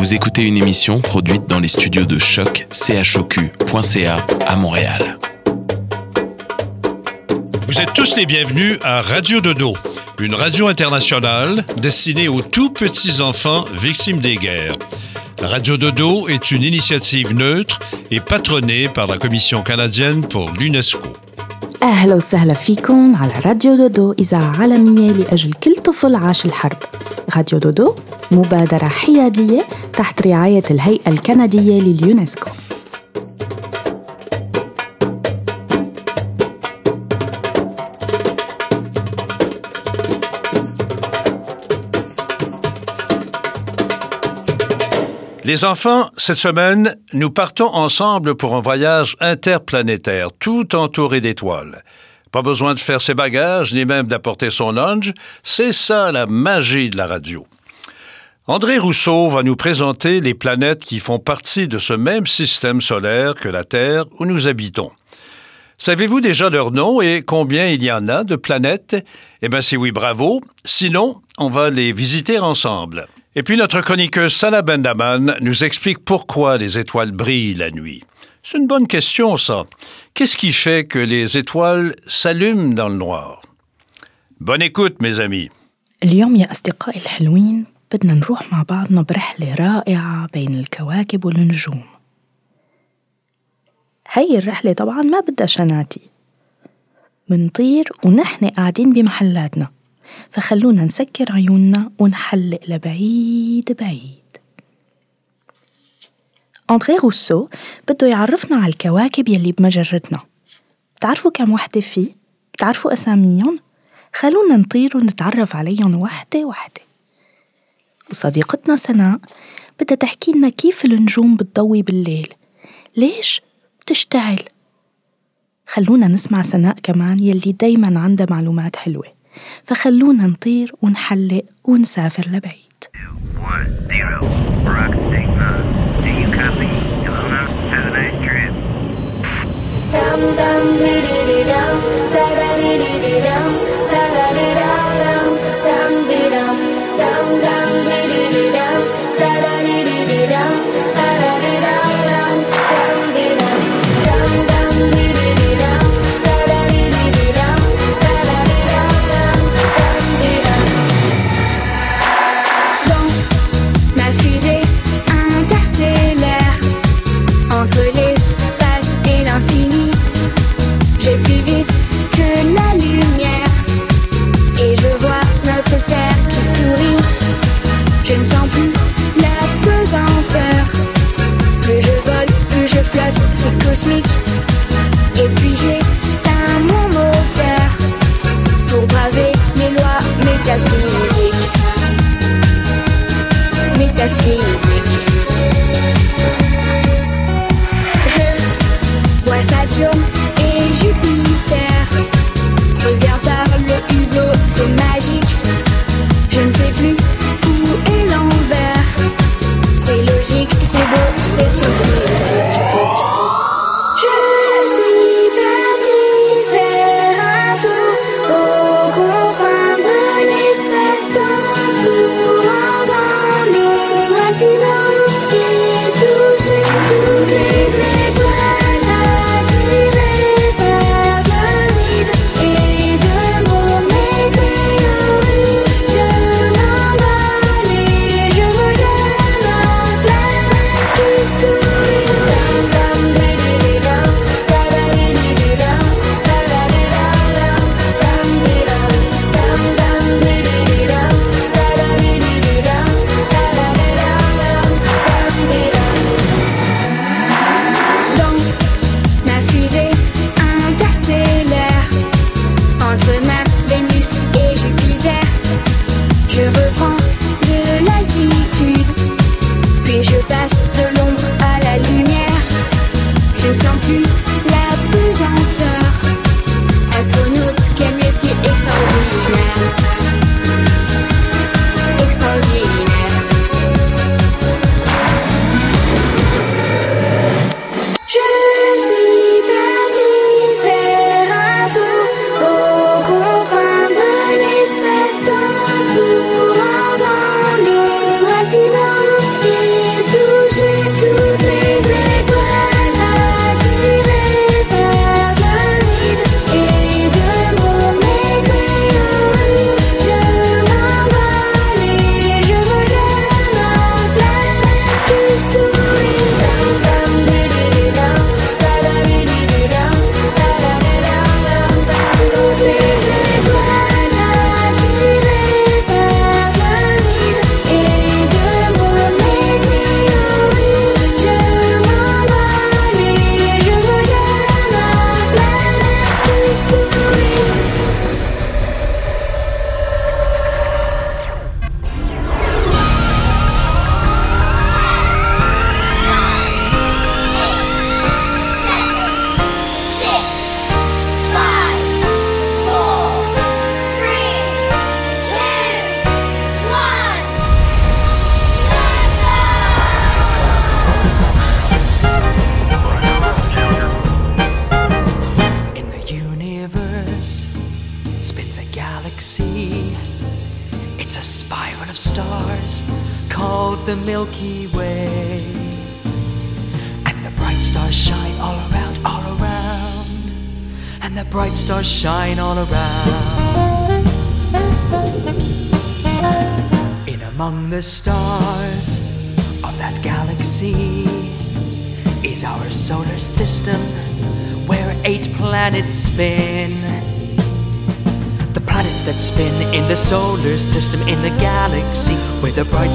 Vous écoutez une émission produite dans les studios de choc chocu.ca à Montréal. Vous êtes tous les bienvenus à Radio Dodo, une radio internationale destinée aux tout petits enfants victimes des guerres. Radio Dodo est une initiative neutre et patronnée par la Commission canadienne pour l'UNESCO. أهلا وسهلا فيكم على راديو دودو إذاعة عالمية لأجل كل طفل عاش الحرب راديو دودو مبادرة حيادية تحت رعاية الهيئة الكندية لليونسكو Les enfants, cette semaine, nous partons ensemble pour un voyage interplanétaire, tout entouré d'étoiles. Pas besoin de faire ses bagages, ni même d'apporter son lunch. C'est ça la magie de la radio. André Rousseau va nous présenter les planètes qui font partie de ce même système solaire que la Terre où nous habitons. Savez-vous déjà leur nom et combien il y en a de planètes? Eh bien, si oui, bravo. Sinon, on va les visiter ensemble. Et puis notre chroniqueuse Salah Bendaman nous explique pourquoi les étoiles brillent la nuit. C'est une bonne question, ça. Qu'est-ce qui fait que les étoiles s'allument dans le noir? Bonne écoute, mes amis. اليوم يا أصدقائي الحلوين بدنا نروح مع بعضنا برحلة رائعة بين الكواكب والنجوم. هي الرحلة طبعا ما بدها شناتي. منطير ونحن قاعدين بمحلاتنا. فخلونا نسكر عيوننا ونحلق لبعيد بعيد. أندري روسو بده يعرفنا على الكواكب يلي بمجرتنا. بتعرفوا كم وحدة فيه؟ بتعرفوا أساميهم؟ خلونا نطير ونتعرف عليهم وحدة وحدة. وصديقتنا سناء بدها تحكي لنا كيف النجوم بتضوي بالليل. ليش؟ بتشتعل. خلونا نسمع سناء كمان يلي دايما عندها معلومات حلوة. فخلونا نطير ونحلق ونسافر لبعيد. Dum dum dee dee dee dum, da da dee dee dee dum, da da dee dum. Cosmique. Et puis j'éteins mon moteur pour braver les lois métaphysiques. Métaphysiques.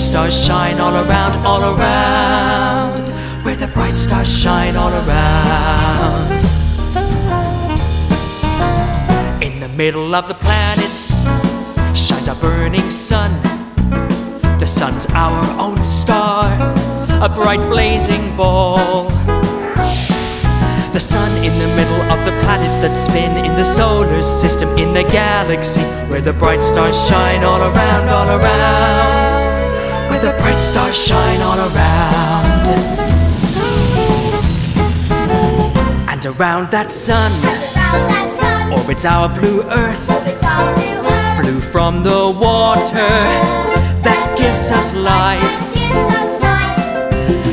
Stars shine all around, all around. Where the bright stars shine all around. In the middle of the planets shines a burning sun. The sun's our own star, a bright blazing ball. The sun in the middle of the planets that spin in the solar system in the galaxy where the bright stars shine all around, all around. Where the bright stars shine all around. And around that sun orbits our blue earth, blue from the water that gives us life.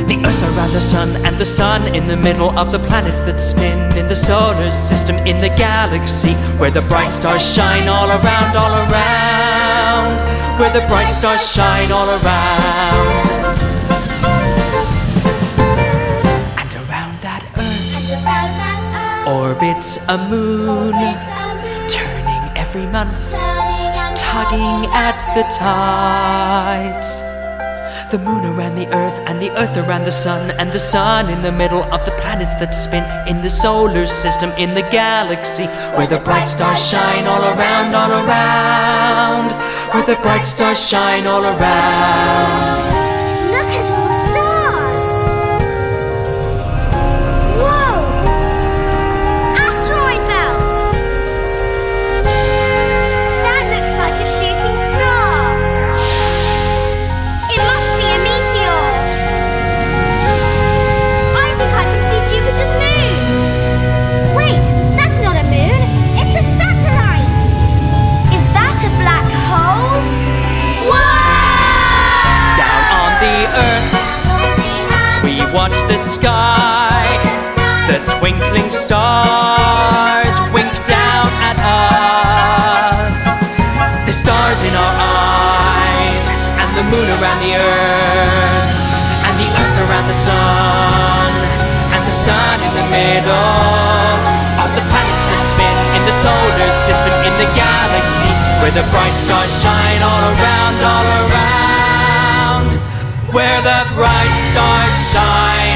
The earth around the sun and the sun in the middle of the planets that spin in the solar system in the galaxy where the bright stars shine all around, all around. Where the bright stars shine all around. And around that earth orbits a moon, turning every month, tugging at the tides. The moon around the earth, and the earth around the sun, and the sun in the middle of the planets that spin in the solar system, in the galaxy, where the bright stars shine all around, all around. Where the bright stars shine all around. Twinkling stars wink down at us. The stars in our eyes, and the moon around the earth, and the earth around the sun, and the sun in the middle of the planets that spin in the solar system in the galaxy where the bright stars shine all around, all around. Where the bright stars shine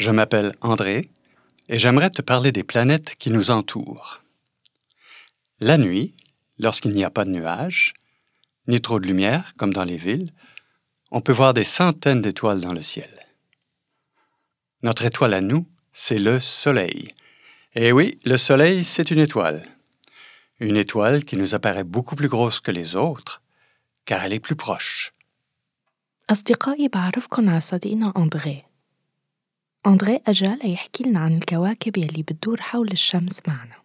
je m'appelle André et j'aimerais te parler des planètes qui nous entourent. La nuit, lorsqu'il n'y a pas de nuages, ni trop de lumière comme dans les villes, on peut voir des centaines d'étoiles dans le ciel. Notre étoile à nous, c'est le Soleil. Et oui, le Soleil, c'est une étoile. Une étoile qui nous apparaît beaucoup plus grosse que les autres, car elle est plus proche. أصدقائي بعرفكن على صديقنا أندري أندري أجا ليحكي لنا عن الكواكب يلي بتدور حول الشمس معنا.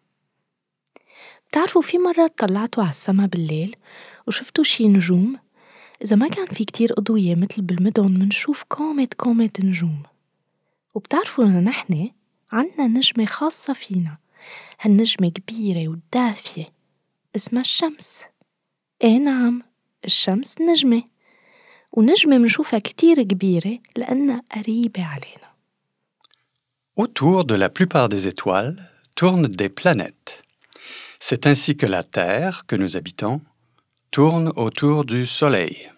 بتعرفوا في مرة طلعتوا على السما بالليل وشفتوا شي نجوم؟ إذا ما كان في كتير أضوية مثل بالمدن منشوف كومة كومة نجوم. وبتعرفوا إنه نحن عنا نجمة خاصة فينا. هالنجمة كبيرة ودافية اسمها الشمس. إيه نعم الشمس نجمة. ونجمة منشوفها كتير كبيرة لأنها قريبة علينا. Autour de la plupart des étoiles tournent des planètes. C'est ainsi que la Terre, que nous habitons, tourne autour du Soleil.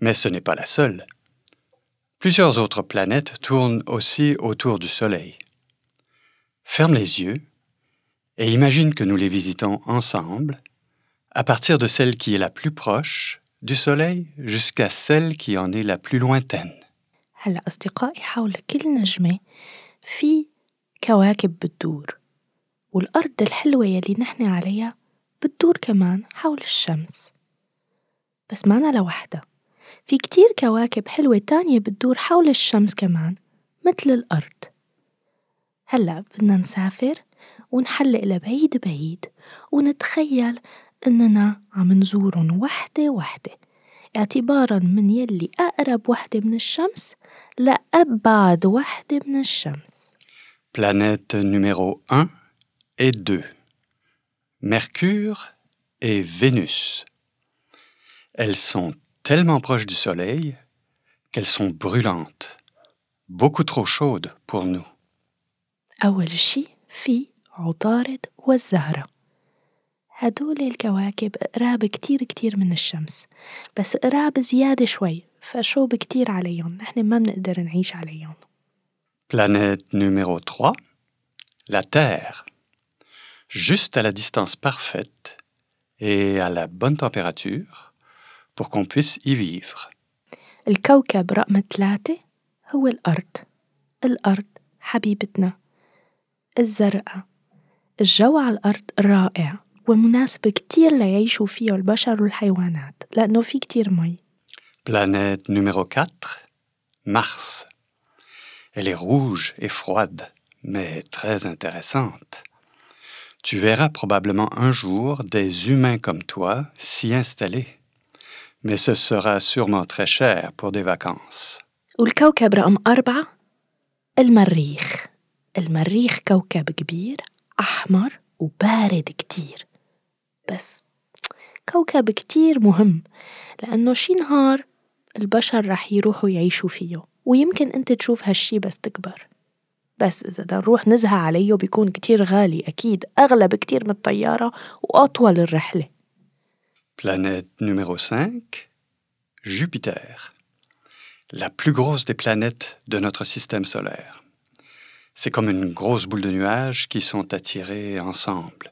Mais ce n'est pas la seule. Plusieurs autres planètes tournent aussi autour du Soleil. Ferme les yeux et imagine que nous les visitons ensemble, à partir de celle qui est la plus proche du Soleil jusqu'à celle qui en est la plus lointaine. هلا أصدقائي حول كل نجمة في كواكب بتدور والأرض الحلوة يلي نحن عليها بتدور كمان حول الشمس. بس معنا لوحدها في كتير كواكب حلوة تانية بتدور حول الشمس كمان مثل الأرض. هلأ بدنا نسافر ونحلق لبعيد بعيد ونتخيل إننا عم نزورن وحدة وحدة. اعتبارا من يلي أقرب وحدة من الشمس لأبعد وحدة من الشمس Planète numéro 1 et 2. Mercure et Vénus. Elles sont tellement proches du Soleil qu'elles sont brûlantes, beaucoup trop chaudes pour nous. أول شي في عطارد والزهرة هدول الكواكب قراب كتير كتير من الشمس بس قراب زيادة شوي فشوب كتير عليهم؟ نحن ما بنقدر نعيش عليهم. Planète numéro 3, la Terre. Juste à la distance parfaite et à la bonne température pour qu'on puisse y vivre. الكوكب رقم ثلاثة هو الأرض. الأرض حبيبتنا. الزرقاء. الجو على الأرض رائع. ومناسب كتير ليعيشوا فيه البشر والحيوانات لأنه في كتير مي Planète numéro 4, Mars. Elle est rouge et froide, mais très intéressante. Tu verras probablement un jour des humains comme toi s'y installer. Mais ce sera sûrement très cher pour des vacances. والكوكب رقم أربعة المريخ المريخ كوكب كبير أحمر وبارد كتير بس كوكب كتير مهم لأنه شي نهار البشر رح يروحوا يعيشوا فيه ويمكن أنت تشوف هالشي بس تكبر بس إذا بدنا نروح نزهى عليه بيكون كتير غالي أكيد أغلى بكتير من الطيارة وأطول الرحلة Planète numéro 5, Jupiter. La plus grosse des planètes de notre système solaire. C'est comme une grosse boule de nuages qui sont attirés ensemble.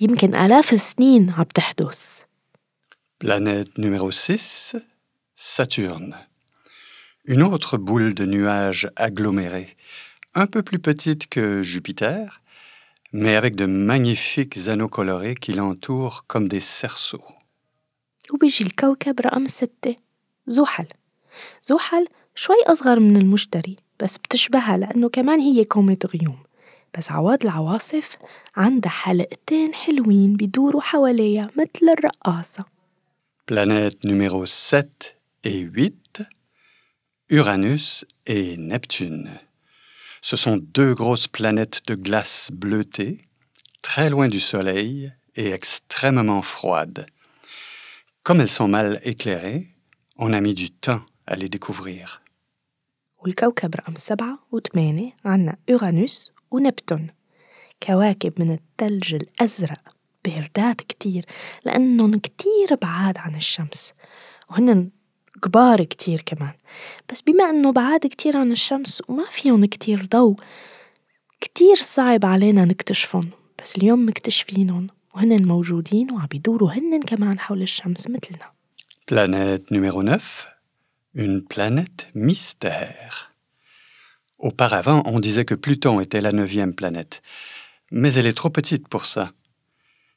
يمكن آلاف السنين عم تحدث Planète numéro 6, Saturne. Une autre boule de nuages agglomérés, un peu plus petite que Jupiter, mais avec de magnifiques anneaux colorés qui l'entourent comme des cerceaux. وبيجي الكوكب رقم ستة زحل زحل شوي أصغر من المشتري بس بتشبهها لأنه كمان هي كومة غيوم بس عوض العواصف عندها حلقتين حلوين بيدوروا حواليها مثل الرقاصة Planètes numéro 7 et 8, Uranus et Neptune. Ce sont deux grosses planètes de glace bleutée, très loin du Soleil et extrêmement froides. Comme elles sont mal éclairées, on a mis du temps à les découvrir. والكوكب رقم سبعة وثمانية عنا أورانوس ونبتون كواكب من الثلج الأزرق باردات كتير لأنهم كتير بعاد عن الشمس. وهن كبار كتير كمان. بس بما أنه بعاد كتير عن الشمس وما فيهم كتير ضوء كتير صعب علينا نكتشفهم. بس اليوم مكتشفينهم وهن موجودين وعم بيدوروا هن كمان حول الشمس مثلنا. Planète numéro 9, une planète mystère. Auparavant, on disait que Pluton était la neuvième planète, mais elle est trop petite pour ça.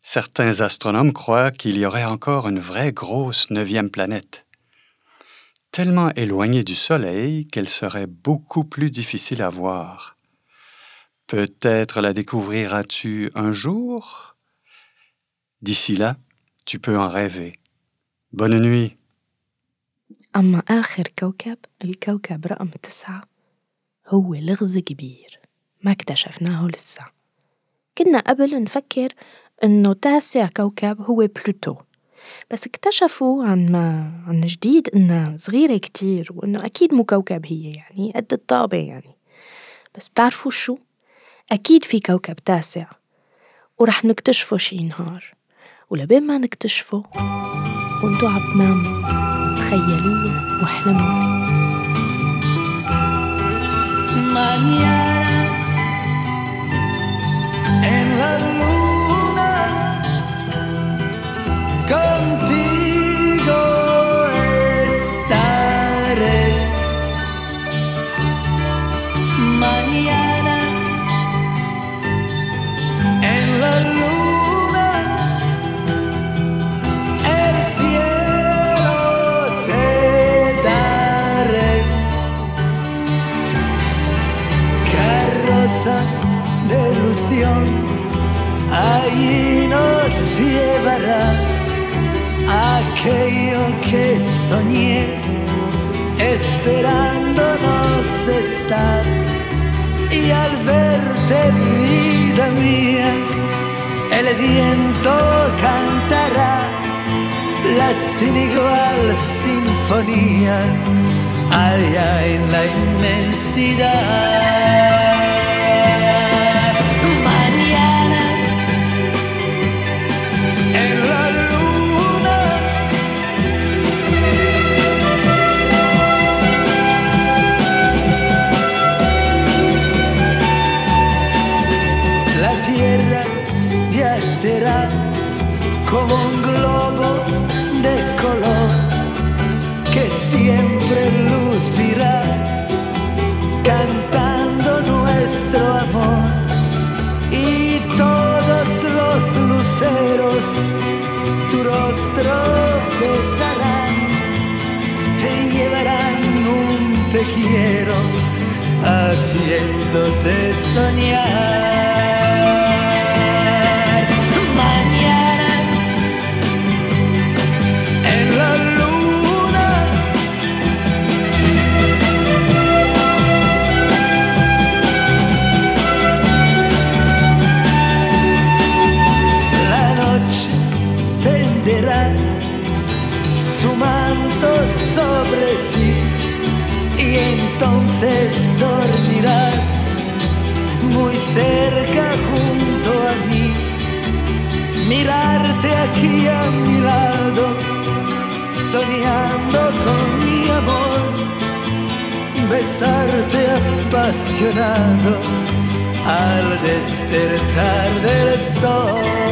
Certains astronomes croient qu'il y aurait encore une vraie grosse neuvième planète, tellement éloignée du Soleil qu'elle serait beaucoup plus difficile à voir. Peut-être la découvriras-tu un jour D'ici là, tu peux en rêver. Bonne nuit. أما آخر كوكب الكوكب رقم تسعة هو لغز كبير. ما اكتشفناه لسه. كنا قبل نفكر إنه تاسع كوكب هو بلوتو. بس اكتشفوا عن ما عن جديد إنها صغيرة كتير وإنه أكيد مو كوكب هي يعني قد الطابة يعني. بس بتعرفوا شو؟ أكيد في كوكب تاسع. ورح نكتشفه شي نهار. ولبين ما نكتشفه وإنتو عم تناموا تخيلوه واحلموا فيه. Mañana en la luna contigo estaré. Mañana ilusión, allí nos llevará aquello que soñé, esperándonos estar. Y al verte, vida mía, el viento cantará la sin igual sinfonía allá en la inmensidad. Siempre lucirá cantando nuestro amor. Y todos los luceros tu rostro besarán te llevarán un te quiero haciéndote soñar sobre ti. Y entonces dormirás muy cerca junto a mí. Mirarte aquí a mi lado soñando con mi amor. Besarte apasionado al despertar del sol.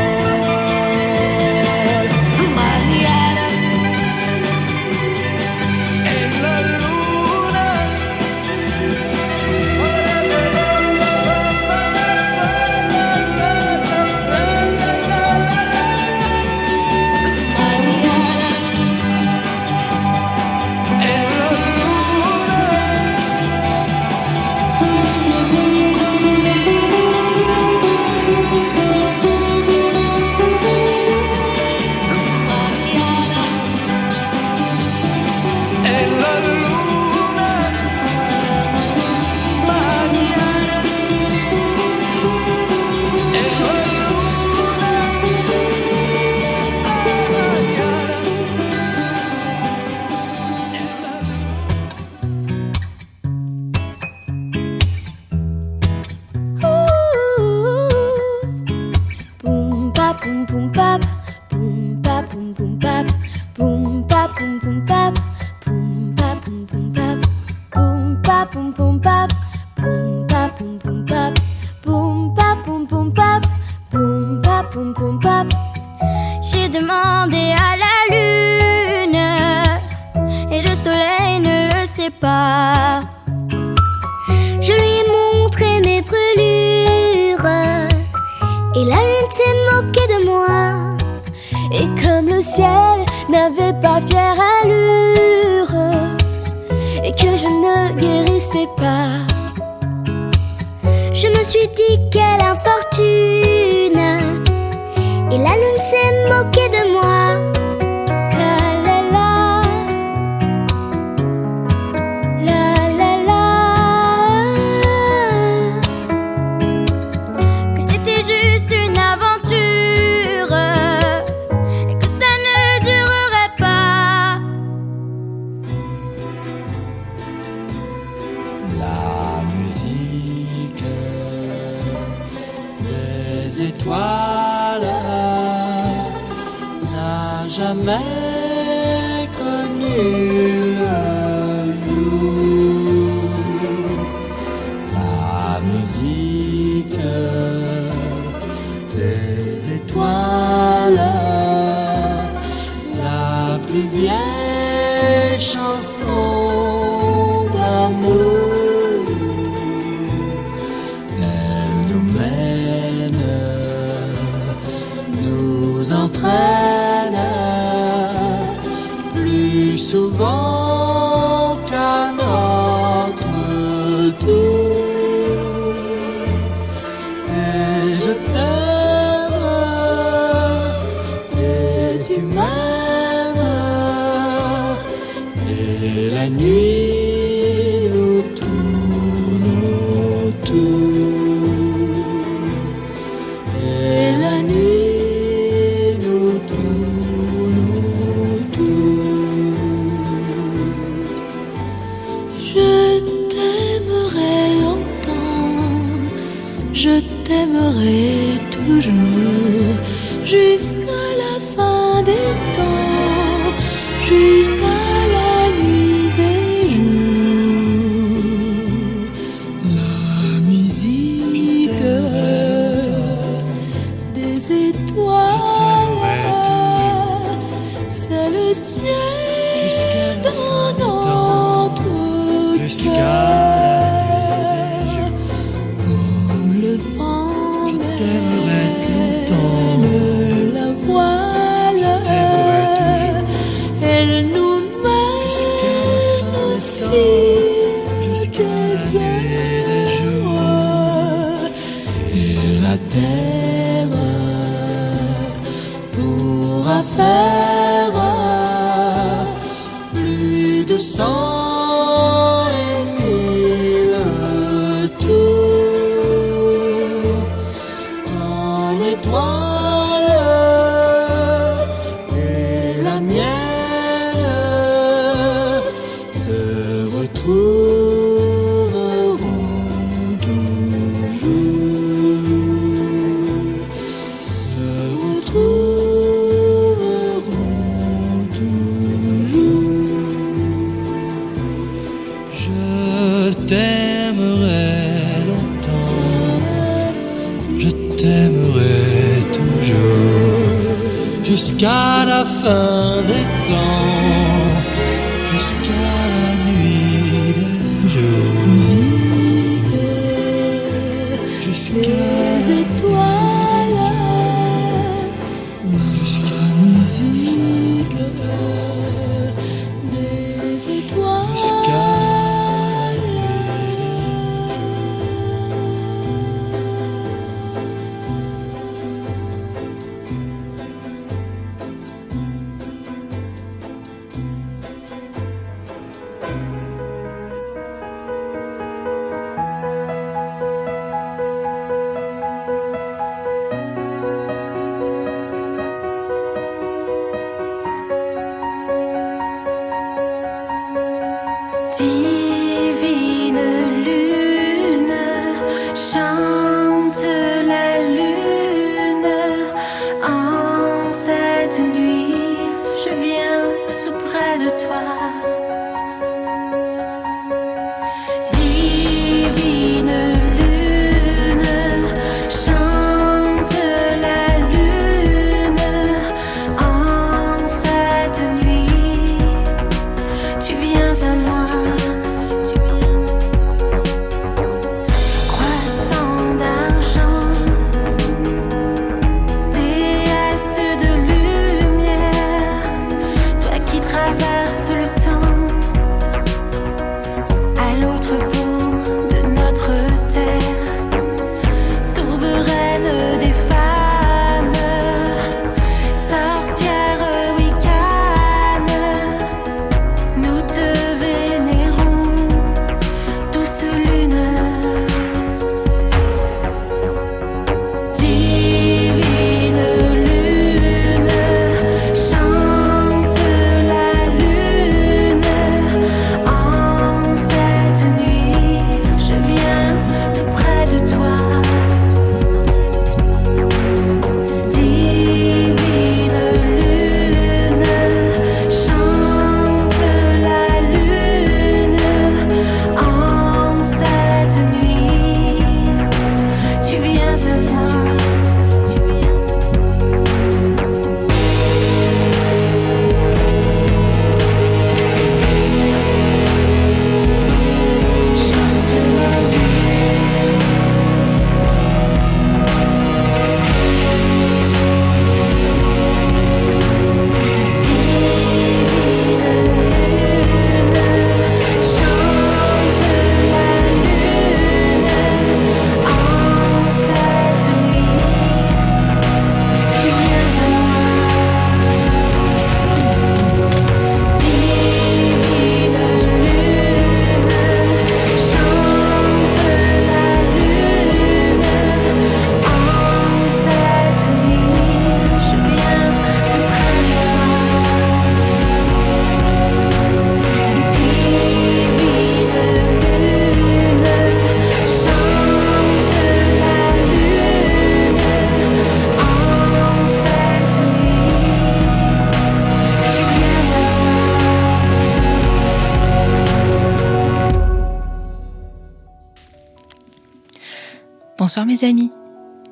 Bonsoir mes amis,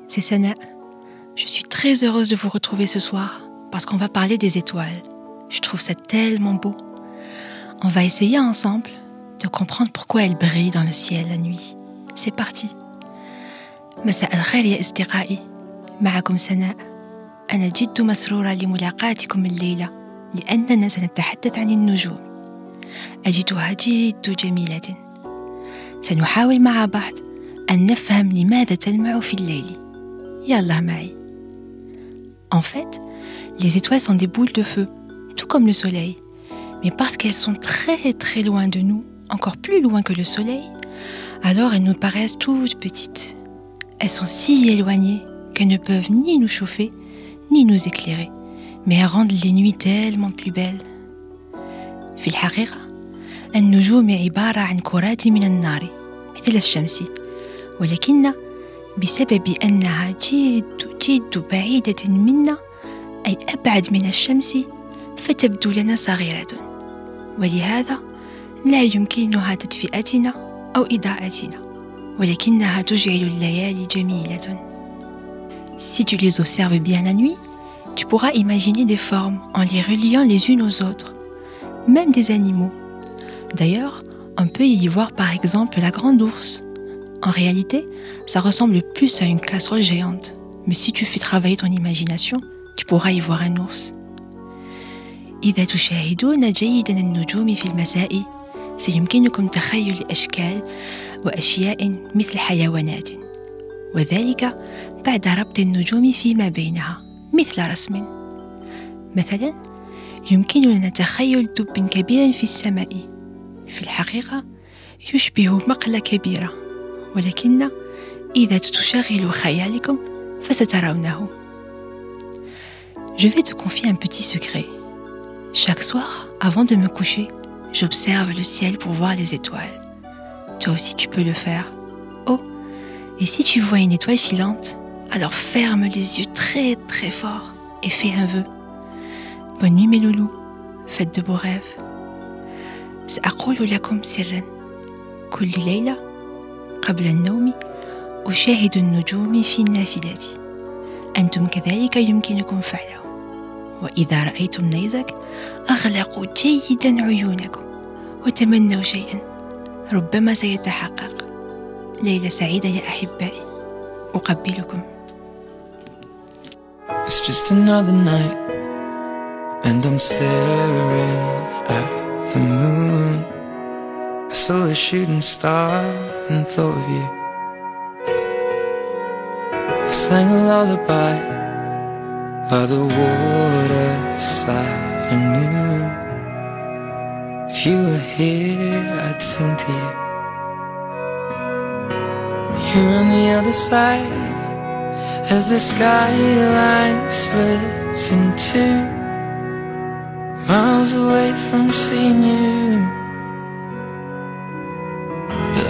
c'est Sana. Je suis très heureuse de vous retrouver ce soir parce qu'on va parler des étoiles. Je trouve ça tellement beau. On va essayer ensemble de comprendre pourquoi elles brillent dans le ciel la nuit. C'est parti. مساء الخير يا أصدقائي معكم سناء أنا جد مسرورة لملاقاتكم الليلة لأننا سنتحدث عن النجوم أجدها جد جميلة سنحاول مع بعض أن نفهم لماذا تلمع في الليل يلا معي En fait, les étoiles sont des boules de feu, tout comme le soleil. Mais parce qu'elles sont très très loin de nous, encore plus loin que le soleil, alors elles nous paraissent toutes petites. Elles sont si éloignées qu'elles ne peuvent ni nous chauffer, ni nous éclairer, mais elles rendent les nuits tellement plus belles. في الحقيقة النجوم عبارة عن كرات من النار مثل الشمس ولكن بسبب أنها جد جد بعيدة منا أي أبعد من الشمس فتبدو لنا صغيرة ولهذا لا يمكنها تدفئتنا أو إضاءتنا ولكنها تجعل الليالي جميلة Si tu les observes bien la nuit, tu pourras imaginer des formes en les reliant les unes aux autres, même des animaux. D'ailleurs, on peut y voir par exemple la grande ours. En réalité, ça ressemble plus à une casserole géante, mais si tu fais travailler ton imagination, tu pourras y voir un ours. إذا تشاهدون جيدا النجوم في المساء سيمكنكم تخيل أشكال وأشياء مثل حيوانات. وذلك بعد ربط النجوم فيما بينها مثل رسم. مثلا يمكننا تخيل دب كبير في السماء. في الحقيقة يشبه مقلة كبيرة. ولكن إذا تشغلوا خيالكم فسترونه Je vais te confier un petit secret. Chaque soir, avant de me coucher, j'observe le ciel pour voir les étoiles. Toi aussi tu peux le faire. Oh, et si tu vois une étoile filante, alors ferme les yeux très très fort et fais un vœu. Bonne nuit mes loulous, faites de beaux rêves. سأقول لكم سرا كل ليلة قبل النوم أشاهد النجوم في النافذة. أنتم كذلك يمكنكم فعله. وإذا رأيتم نيزك أغلقوا جيدا عيونكم وتمنوا شيئا. ربما سيتحقق. ليلة سعيدة يا أحبائي. أقبلكم. It's just another night, and I'm staring at the moon. I saw a shooting star. And thought of you. I sang a lullaby by the waterside. I knew if you were here, I'd sing to you. You're on the other side as the skyline splits in two, miles away from seeing you.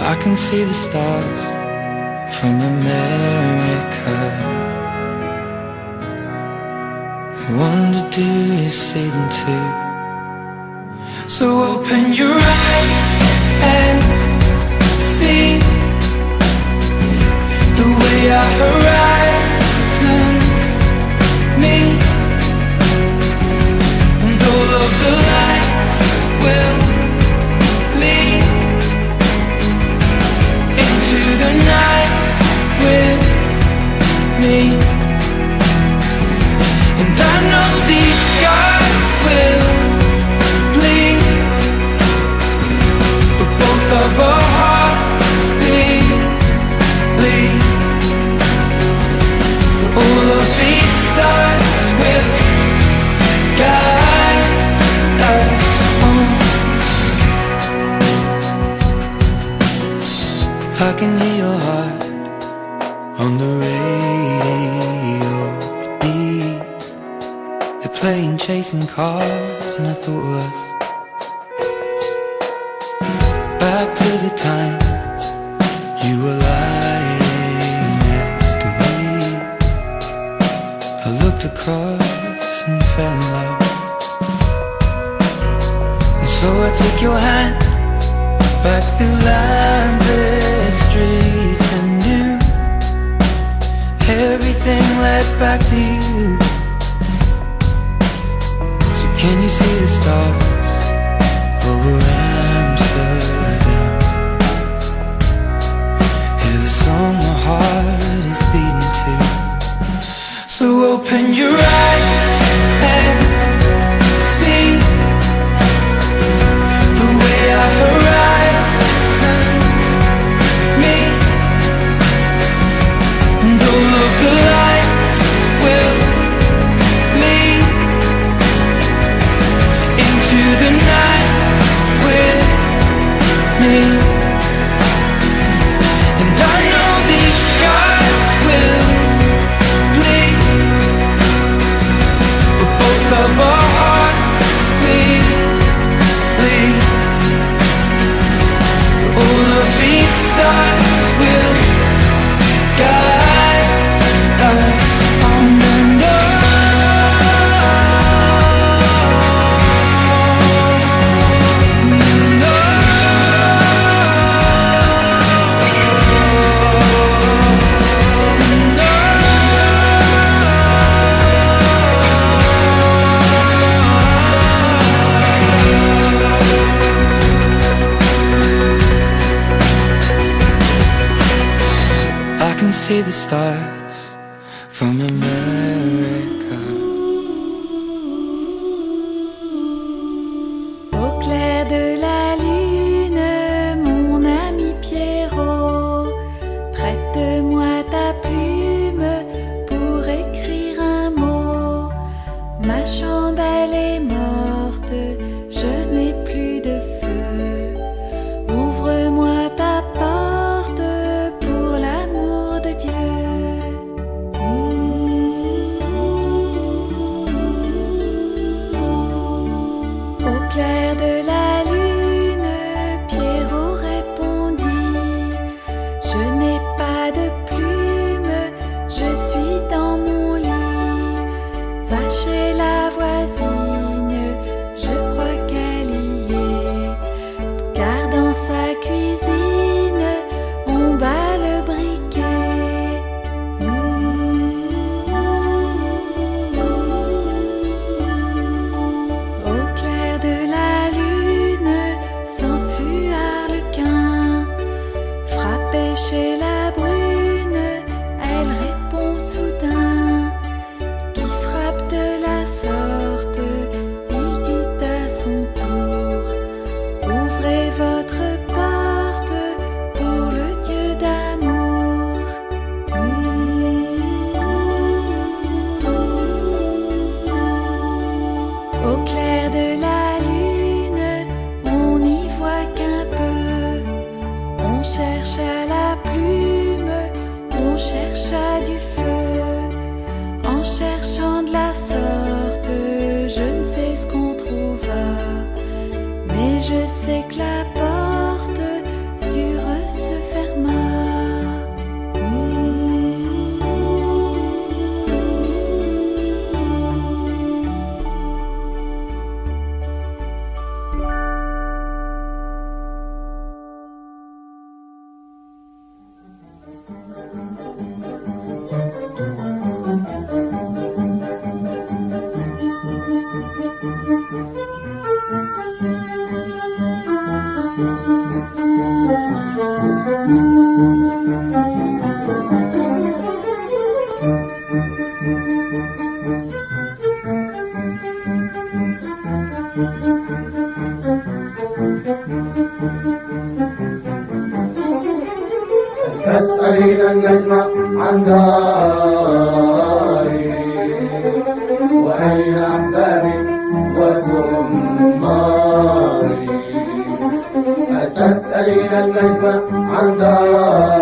I can see the stars from America. I wonder, do you see them too? So open your eyes and see the way our horizons meet, and all of the lights will the night النجم عن داري.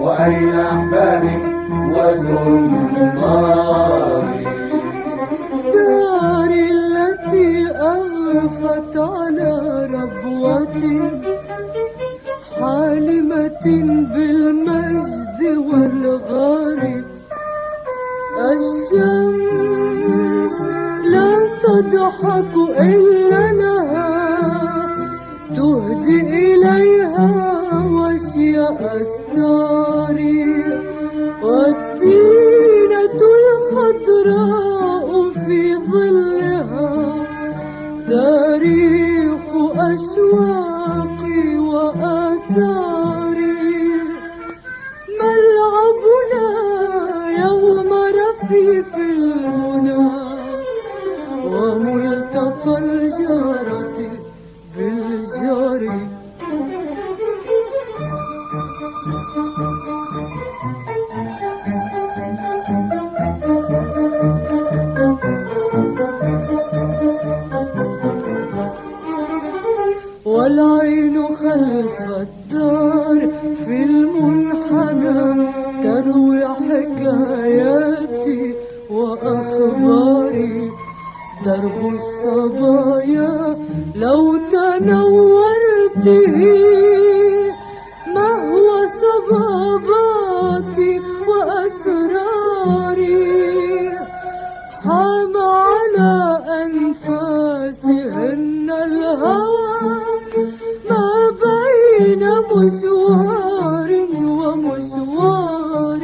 وأين أحبابي وزماري؟ ما بين مشوار ومشوار.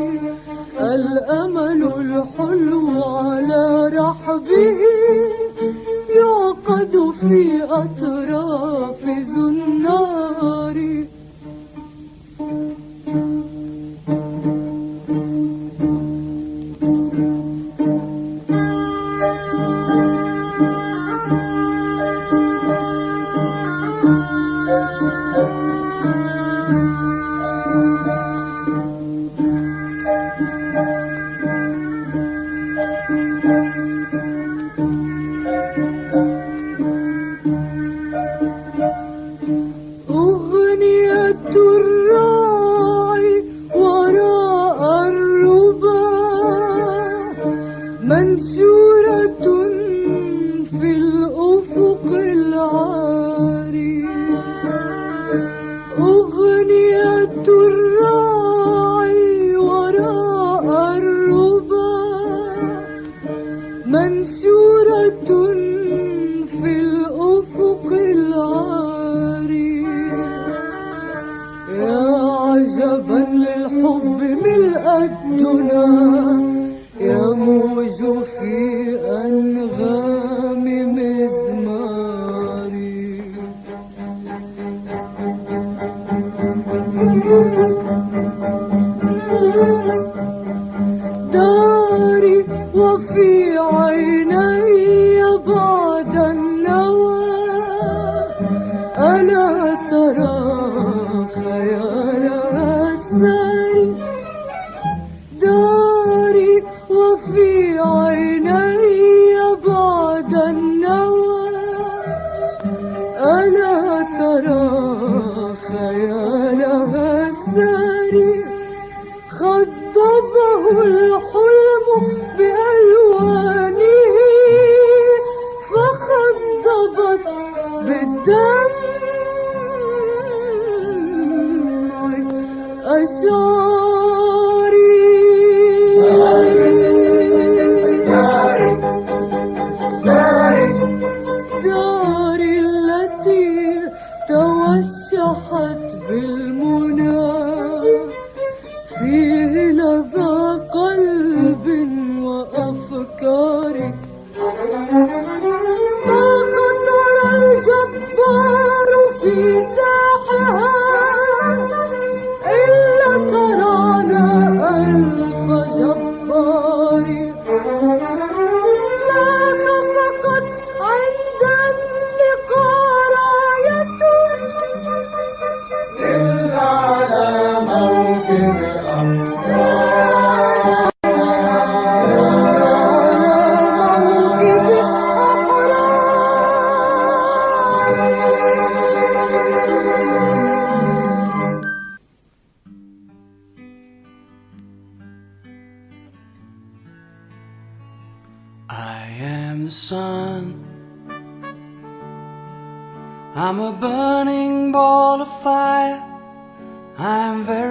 الأمل الحلو على رحبه يعقد في أطراف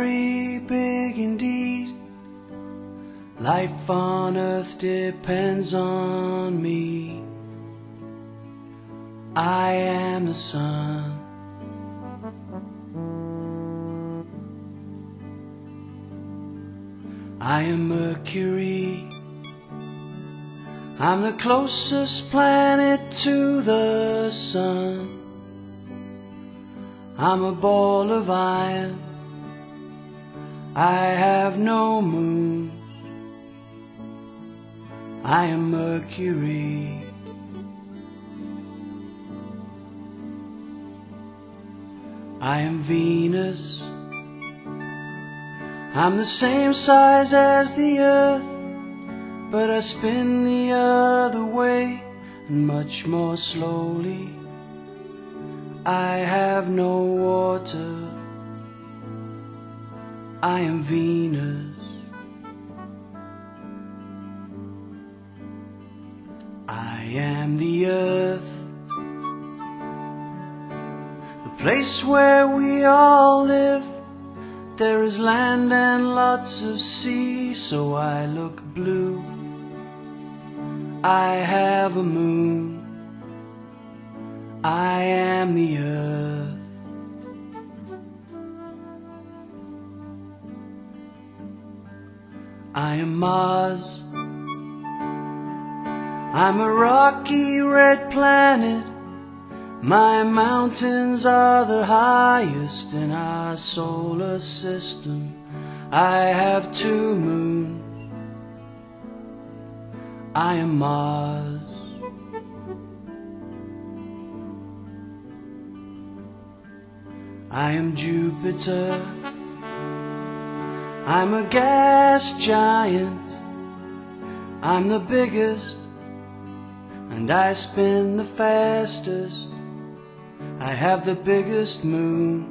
very big indeed. Life on earth depends on me. I am the sun. I am Mercury. I'm the closest planet to the sun. I'm a ball of iron. I have no moon. I am Mercury. I am Venus. I'm the same size as the earth, but I spin the other way and much more slowly. I have no water. I am Venus. I am the Earth. The place where we all live. There is land and lots of sea, so I look blue. I have a moon. I am the earth. I am Mars. I'm a rocky red planet. My mountains are the highest in our solar system. I have two moons. I am Mars. I am Jupiter. I'm a gas giant. I'm the biggest, and I spin the fastest. I have the biggest moon.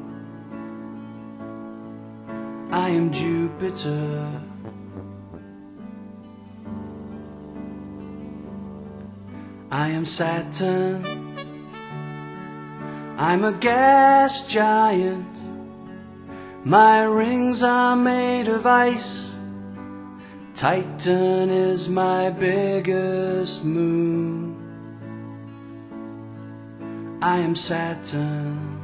I am Jupiter. I am Saturn. I'm a gas giant. My rings are made of ice. Titan is my biggest moon. I am Saturn.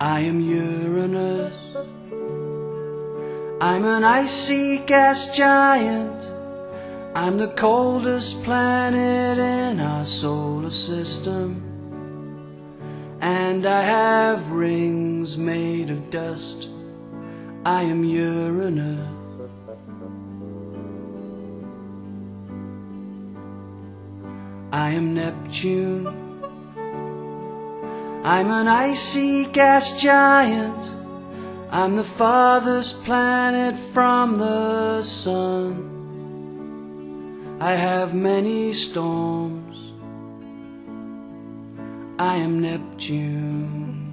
I am Uranus. I'm an icy gas giant. I'm the coldest planet in our solar system. And I have rings made of dust. I am Uranus. I am Neptune. I'm an icy gas giant. I'm the farthest planet from the sun. I have many storms. I am Neptune.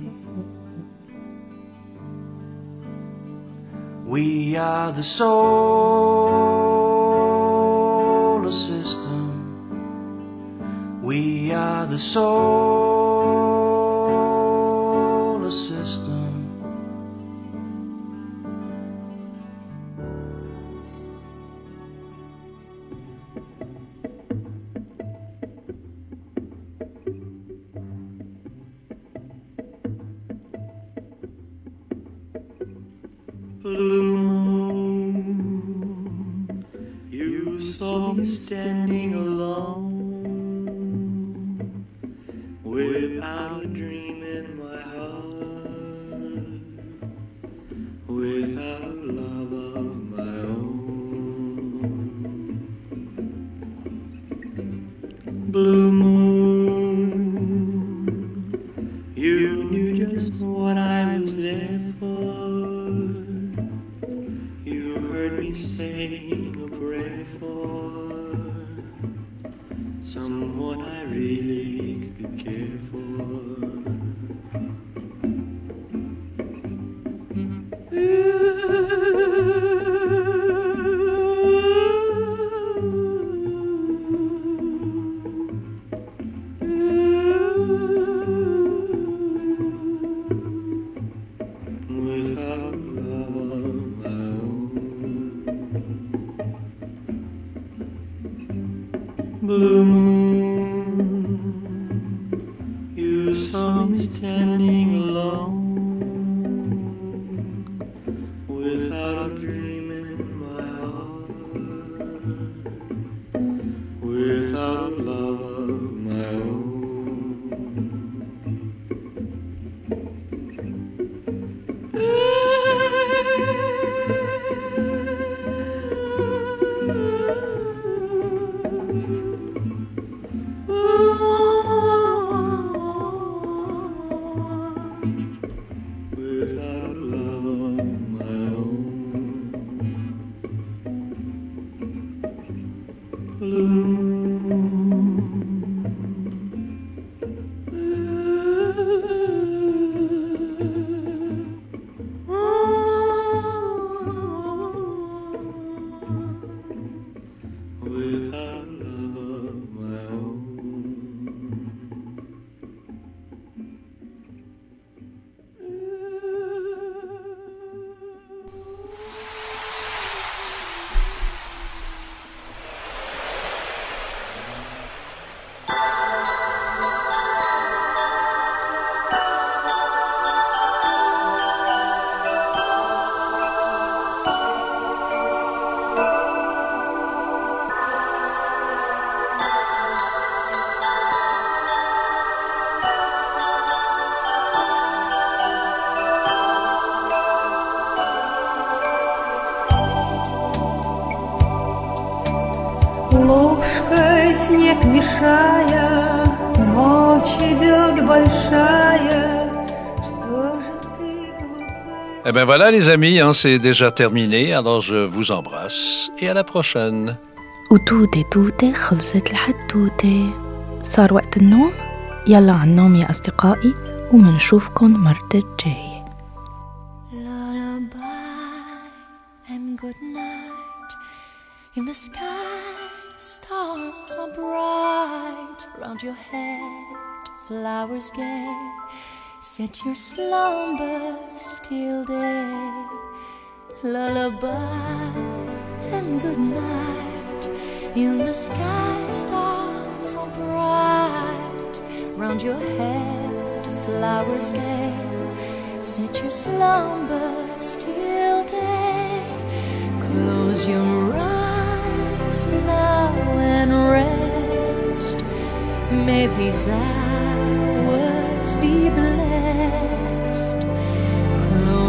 We are the solar system. We are the solar Eh bien voilà les amis, hein, c'est déjà terminé, alors je vous embrasse et à la prochaine. وتوتة توتة خلصت الحدوتة صار وقت النوم يلا عالنوم يا أصدقائي ومنشوفكن مرة الجاية Lullaby and good night. In the sky, stars are bright. Round your head, flowers gay. Set your slumbers till day. Lullaby and good night. In the sky, stars are bright. Round your head, flowers gay. Set your slumbers till day. Close your eyes now and rest. May these hours be blessed.